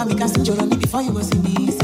Mami, cast in Jolani before you was in this.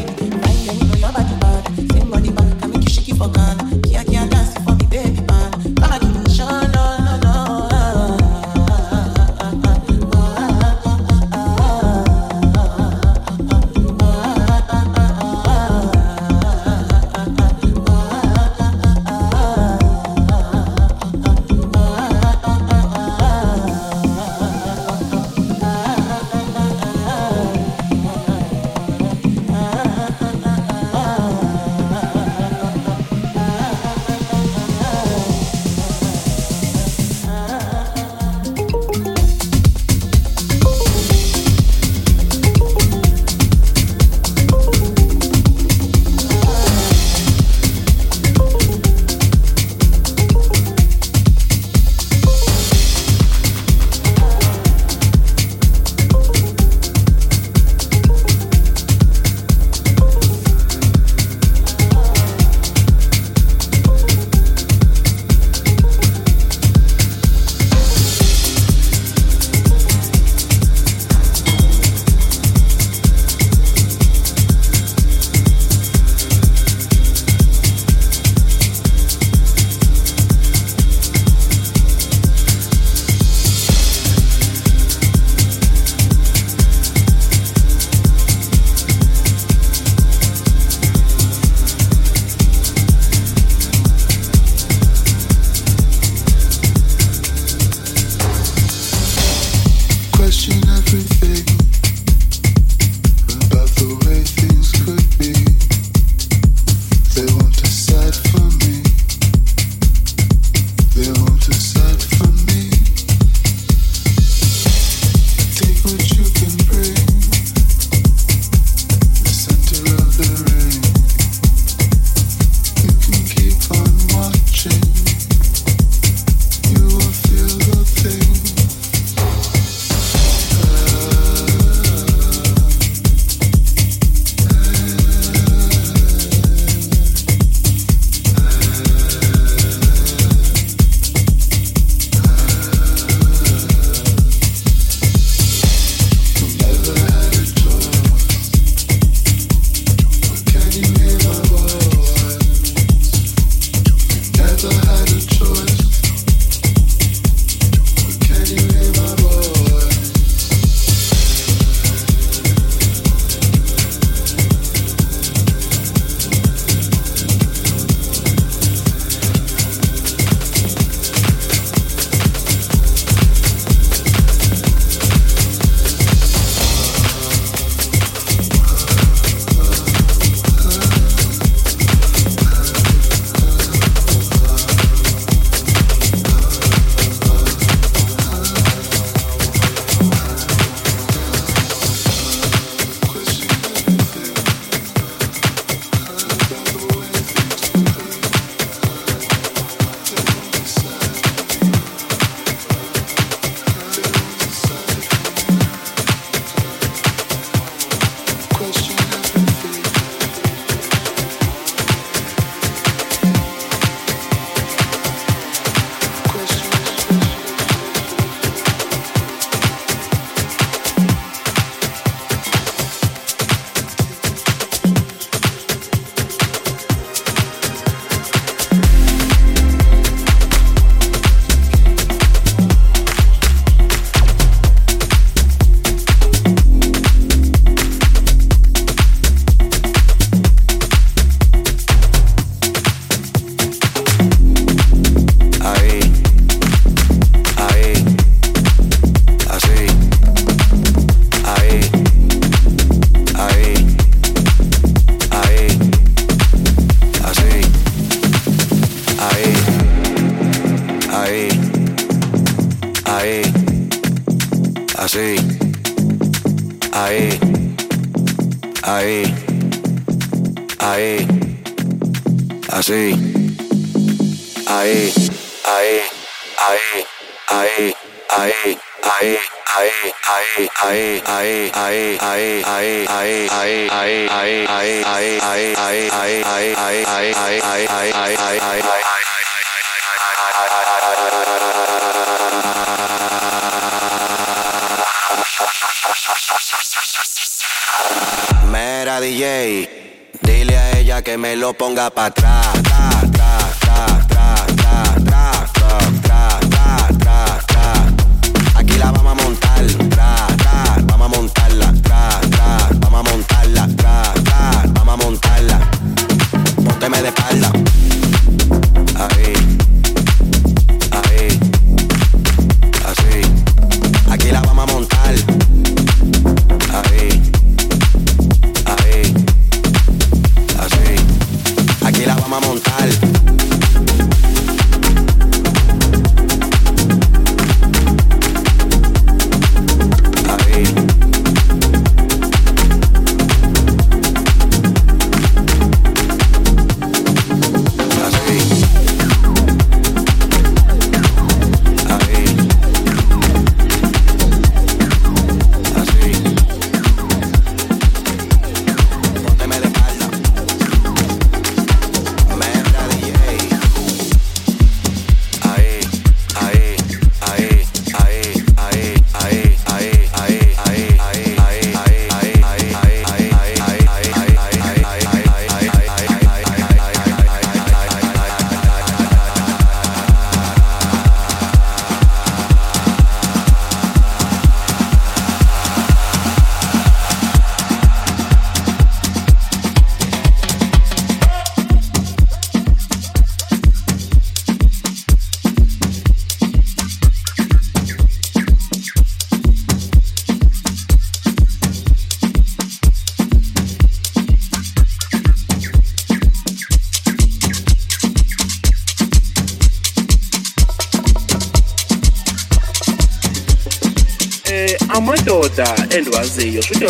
Me lo ponga para atrás,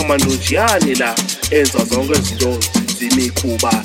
amanonjiyani la enza zonke izinto zimikhuba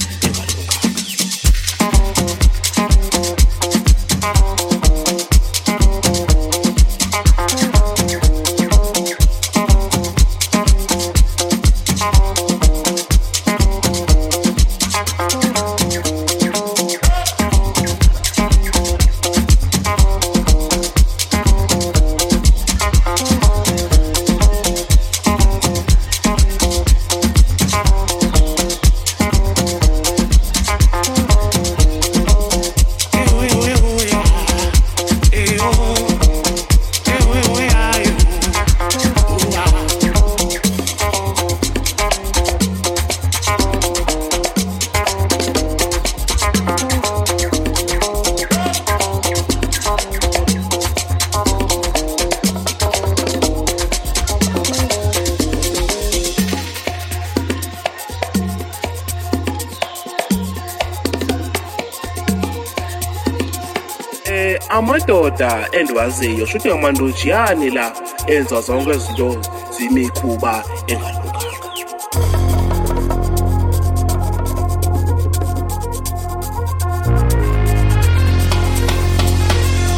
amadoda endiwaziyo shuthi amandojiyani la enza zonke izinto zimikhuba engalunganga.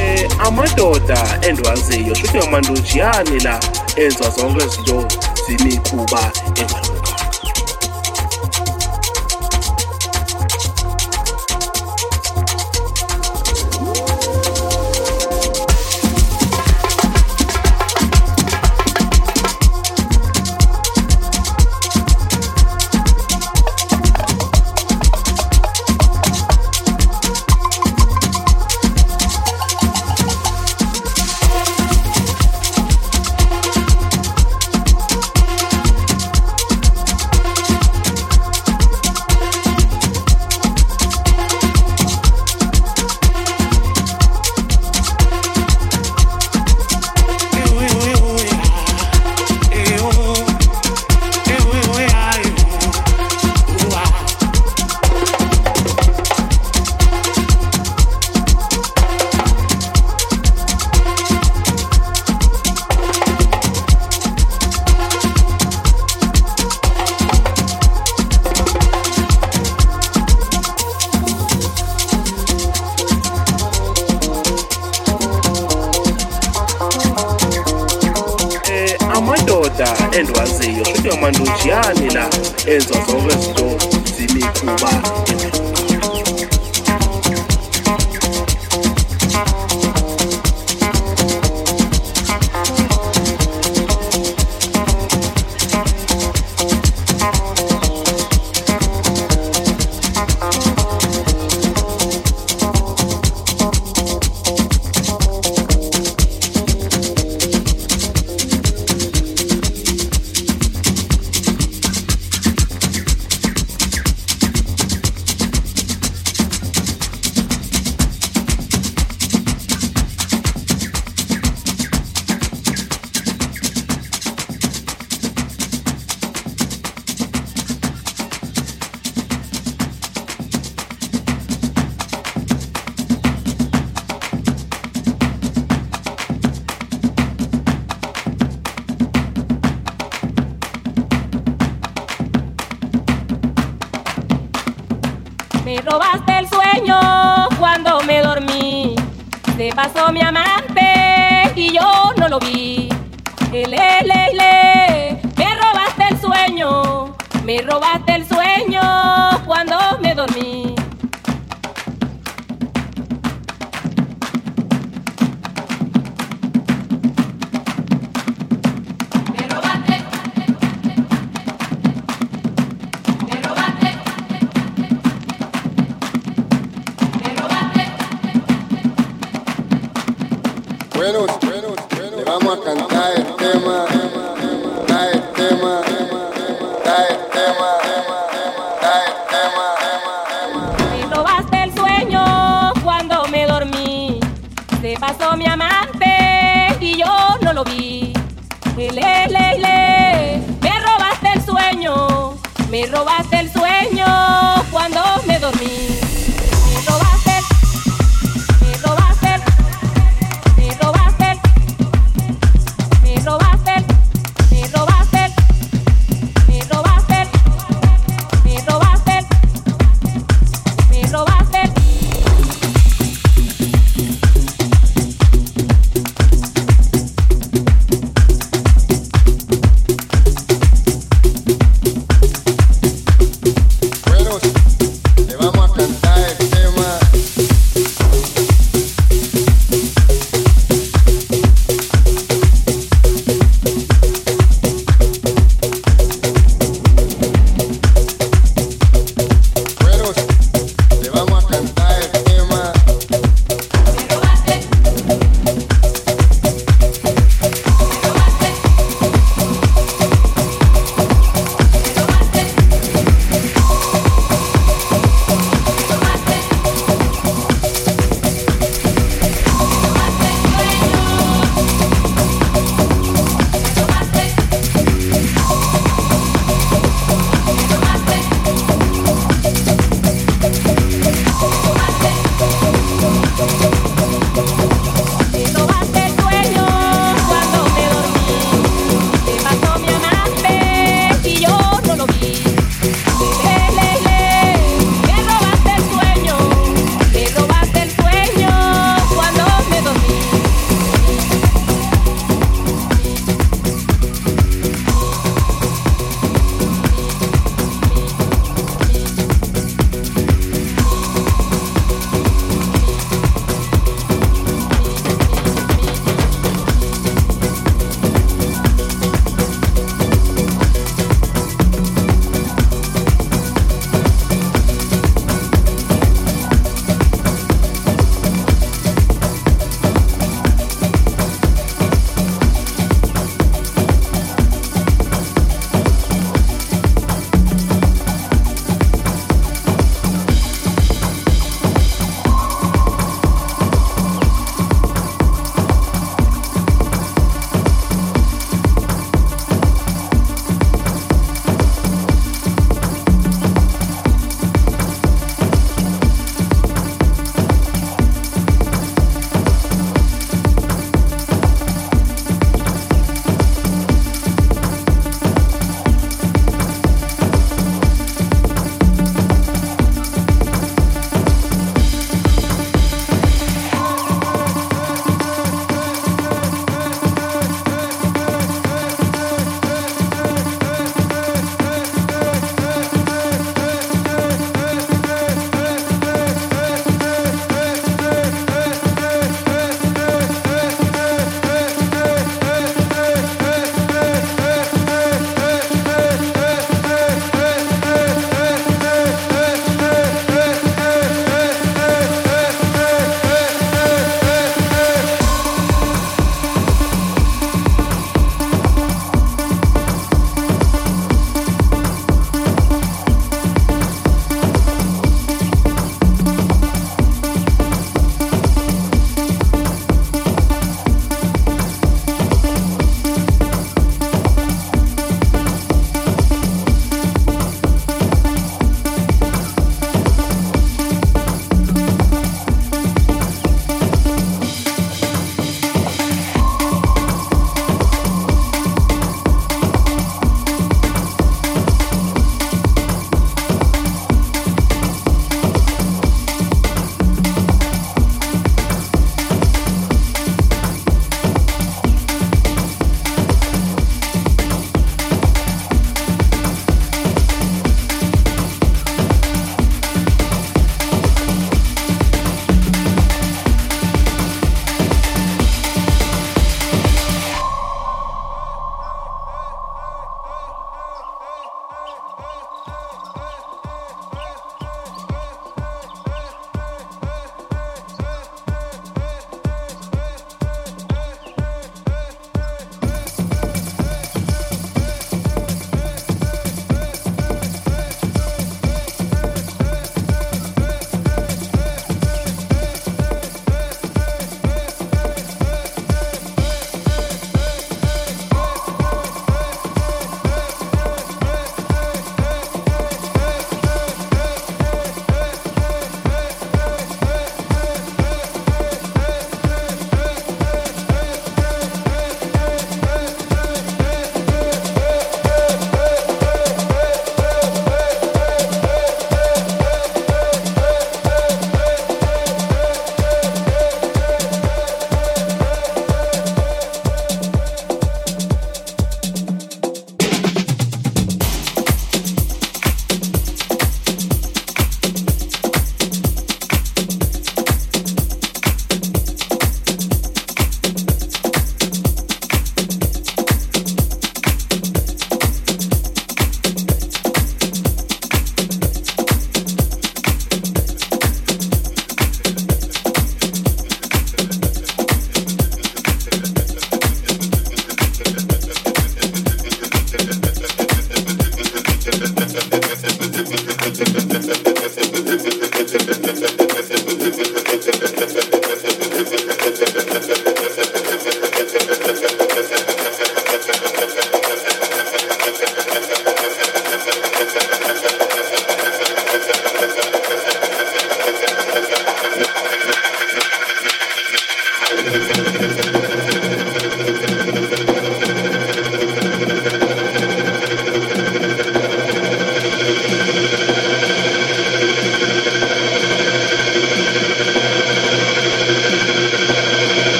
Eh, amadoda endiwaziyo shuthi amandojiyani la enza zonke izinto zimikhuba engalunganga. lo vi. Me robaste el sueño, me robaste el sueño.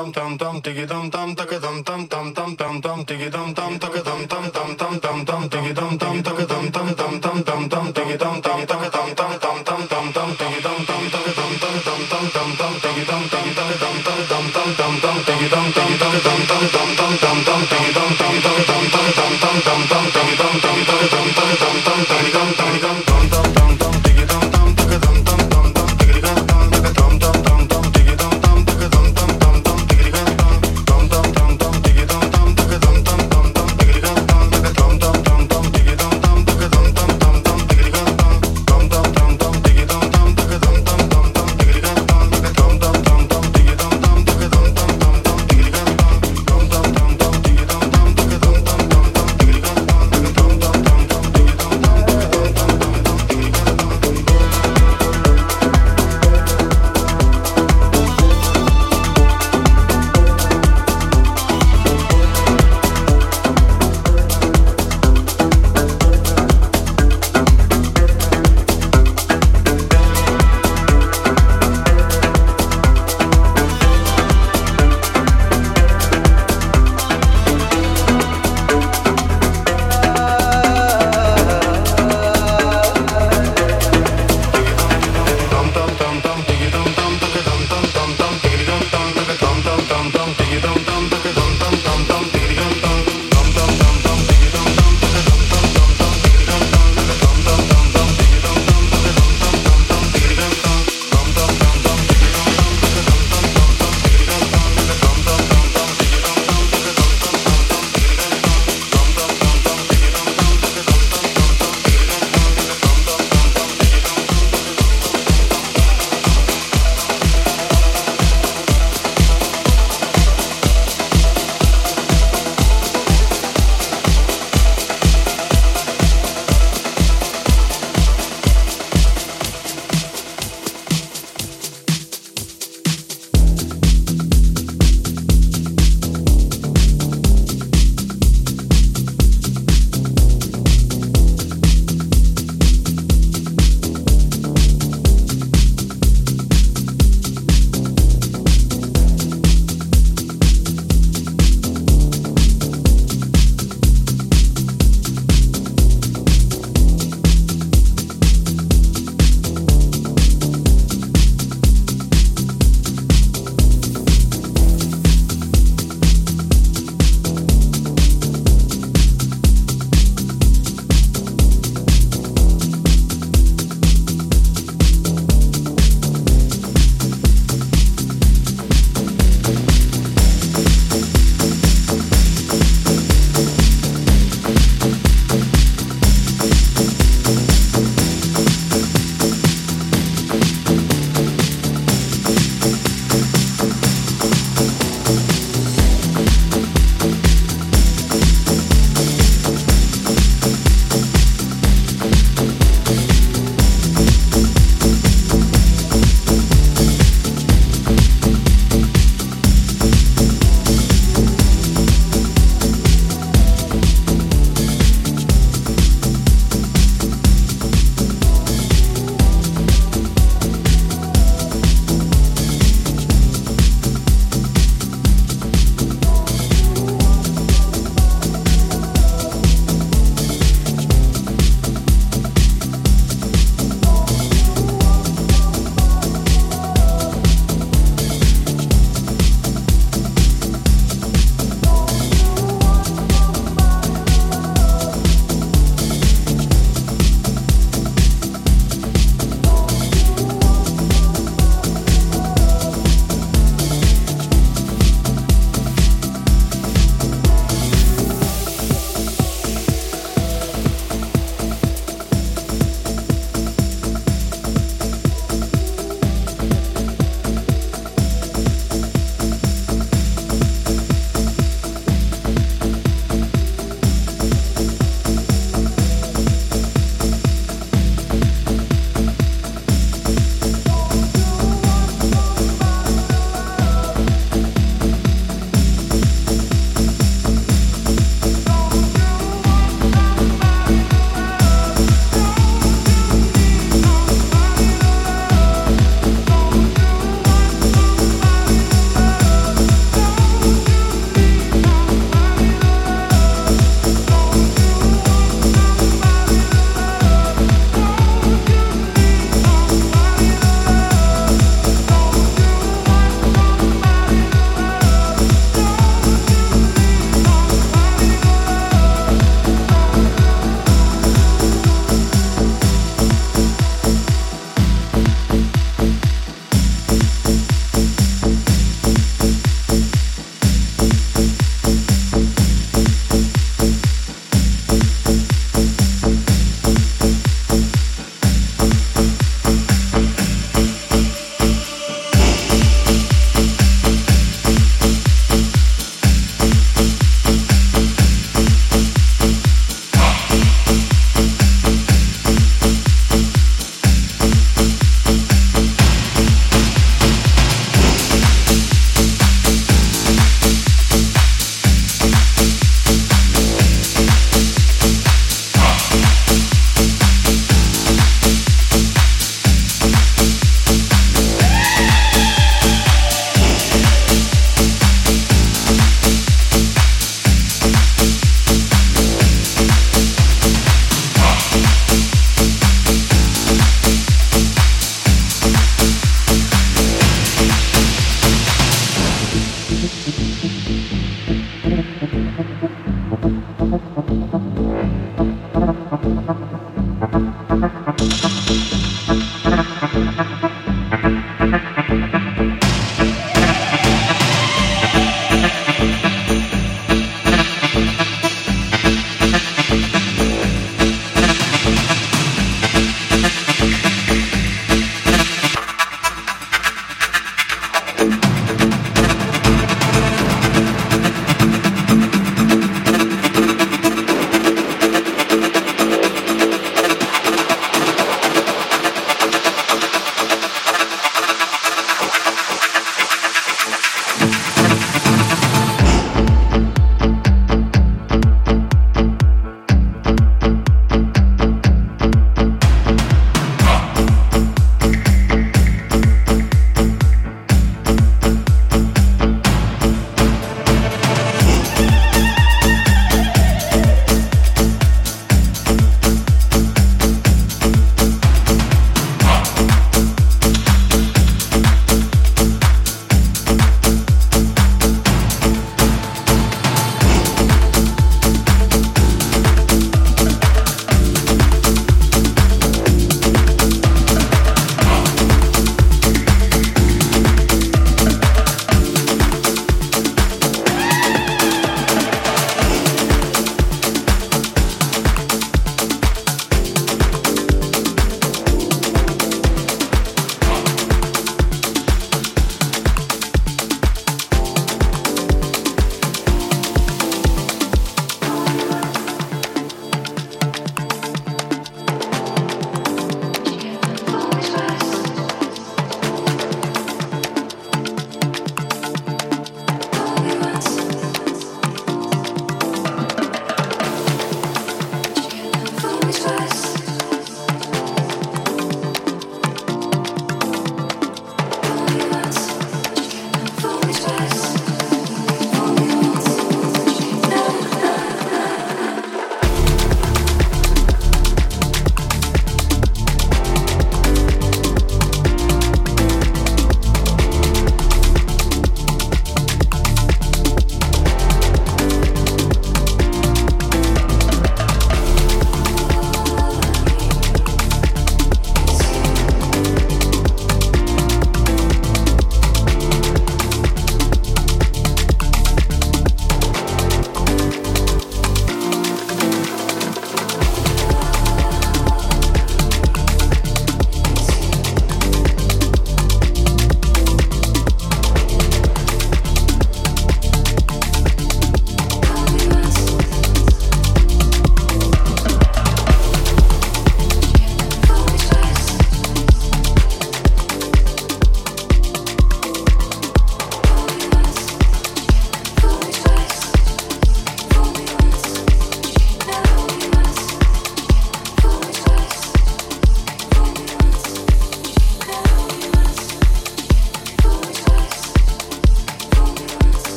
tam tam tam tiki tam tam taka tam tam tam tam tam tam tiki tam tam taka tam tam tam tam tam tam tiki tam tam taka tam tam tam tam tam tam tiki tam tam taka tam tam tam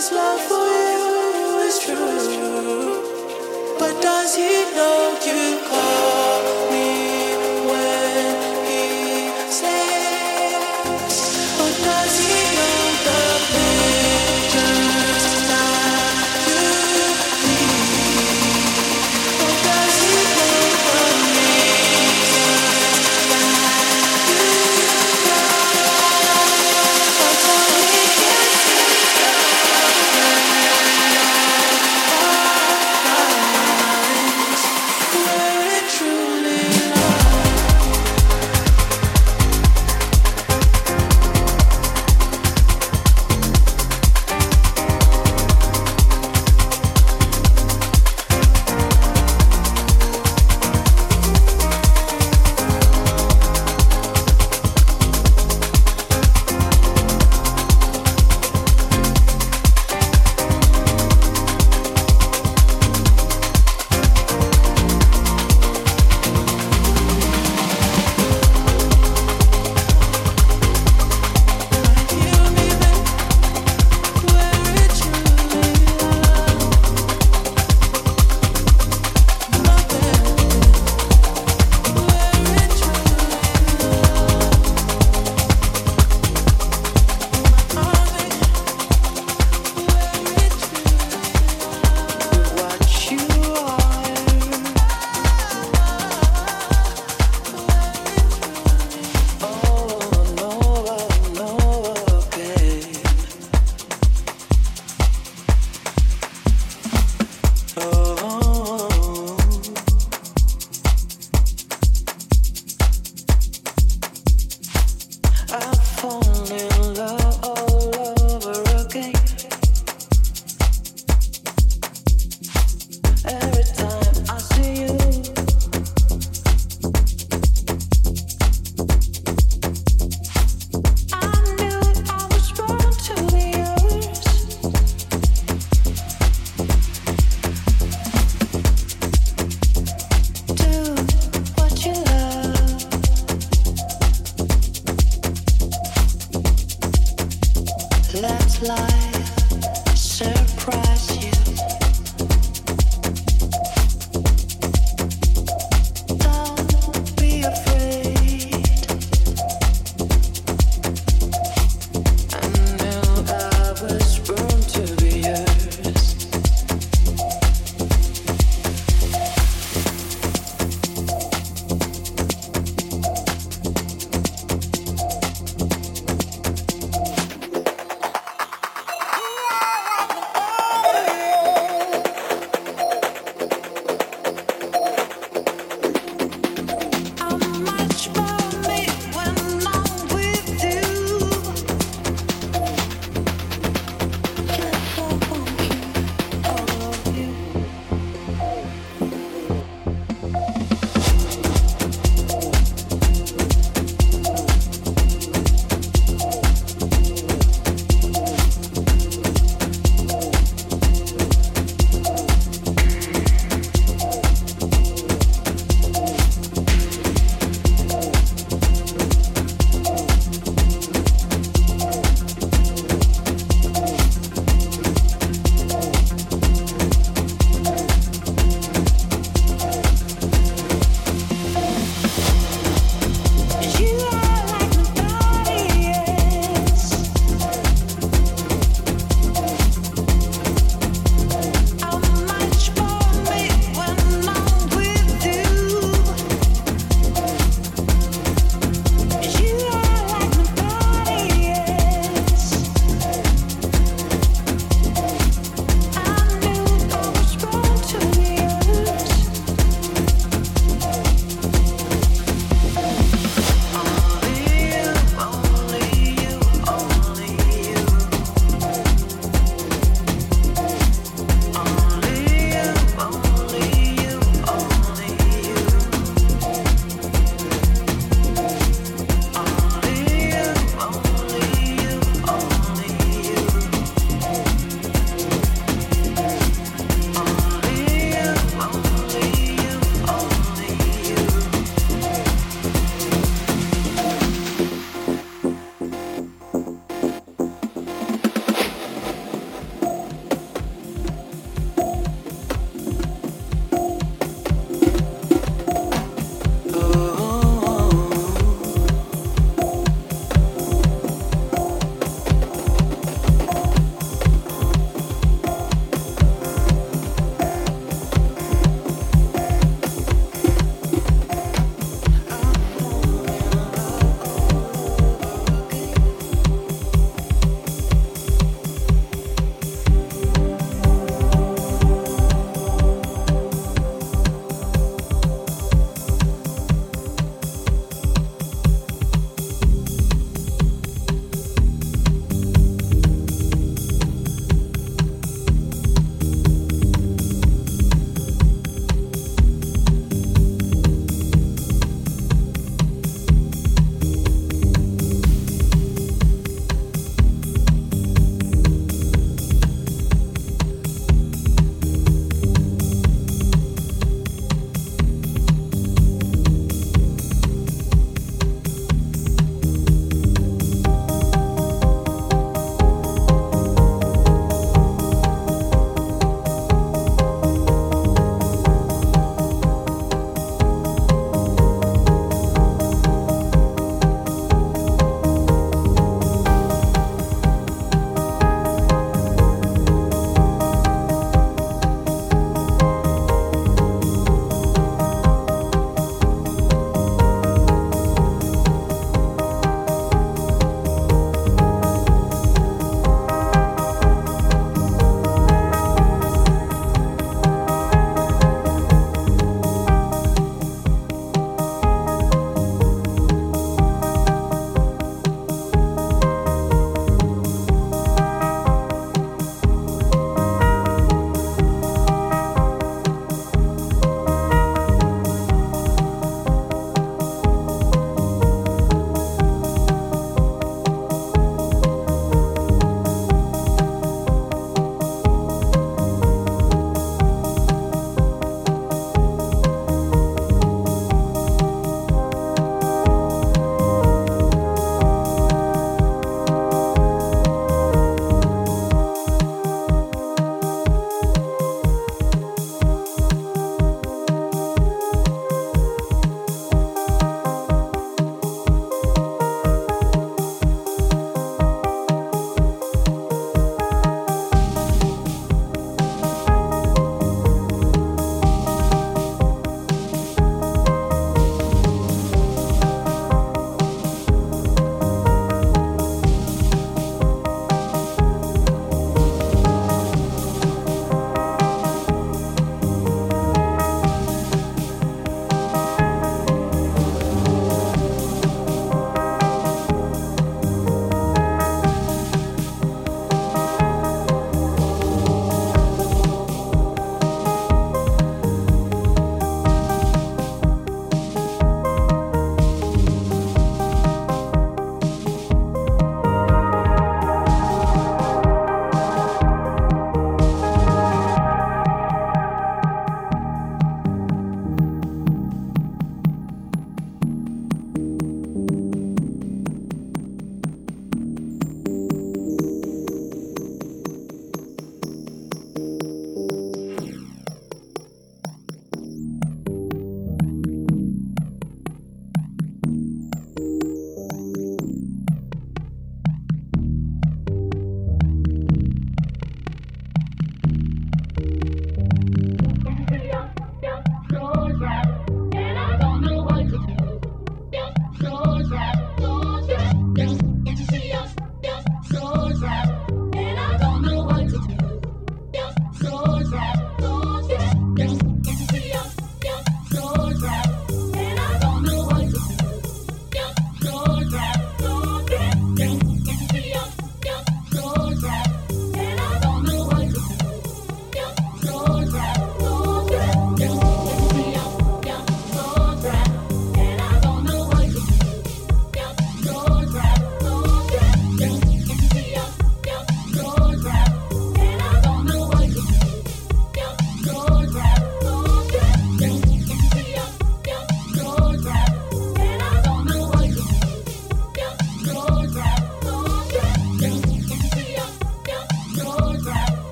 His love for you is true, but does he know you call?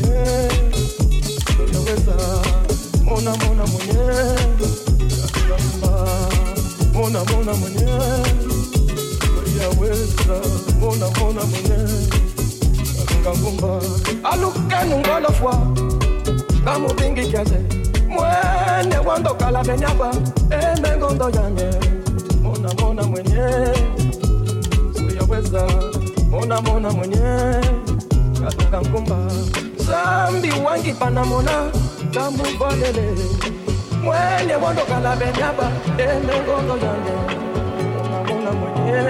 mwenyewe nimeweza, mona mona mwenyewe kamba, mona mona mwenyewe yaweza, mona mona mwenyewe kangumba, yanye mona mona mwenyewe siyaweza mona mona mwenyewe katunga zambi wangipa namona ndamuvalele mwenye wondokala benyaba enengondo yange unamona mwenye.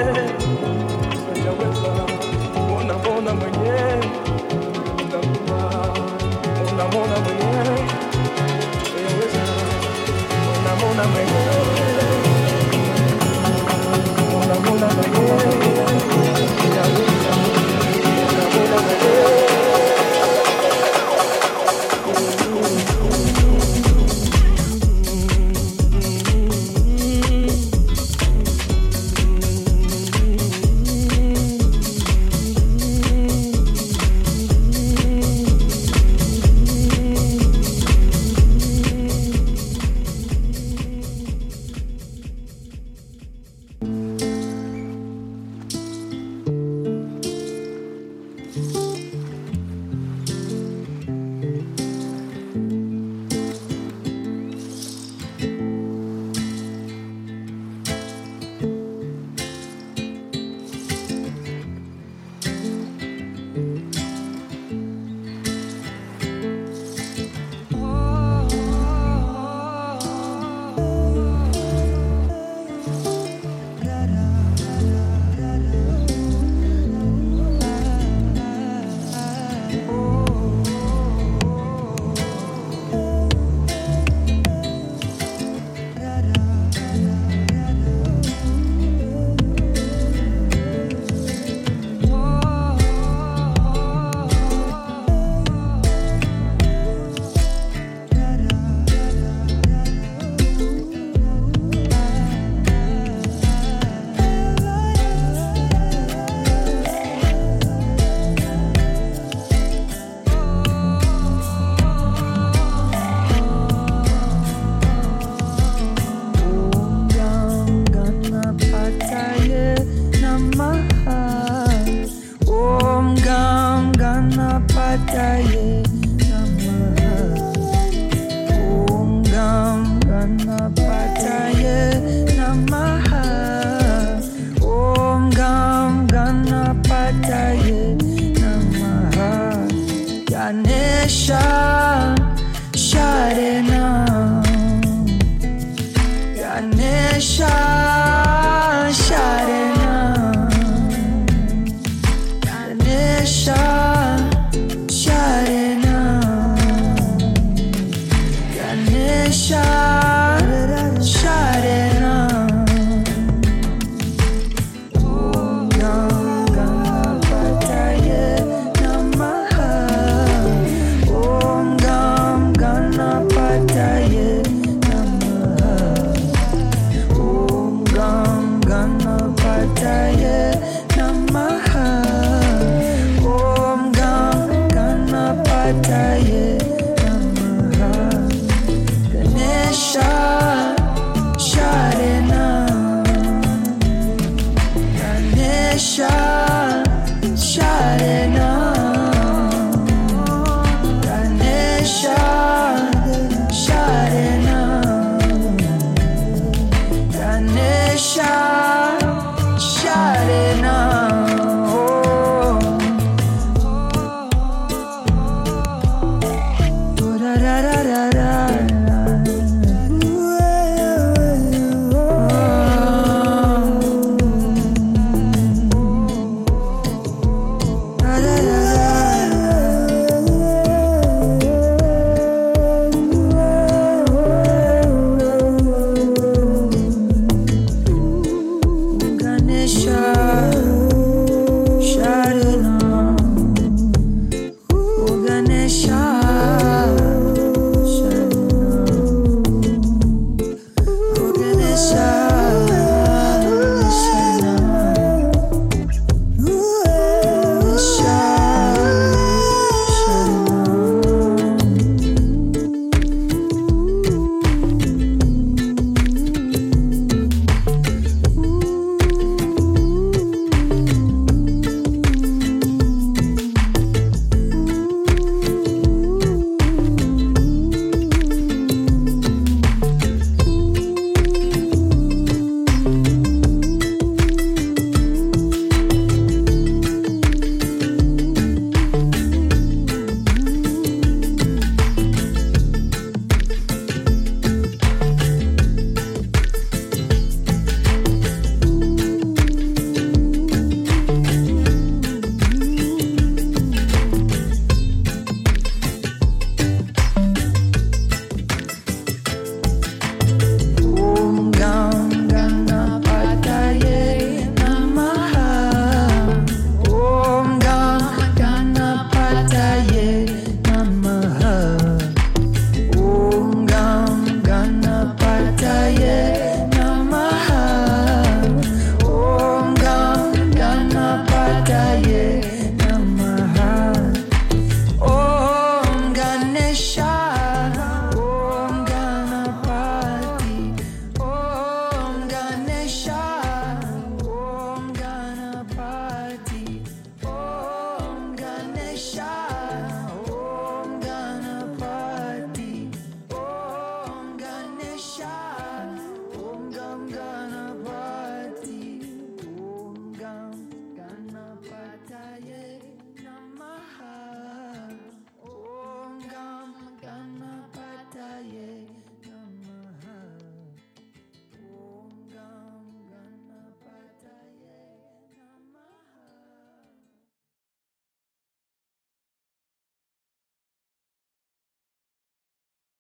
Sejaweza unamona mwenye. Ndakuba mwenye. Sejaweza unamona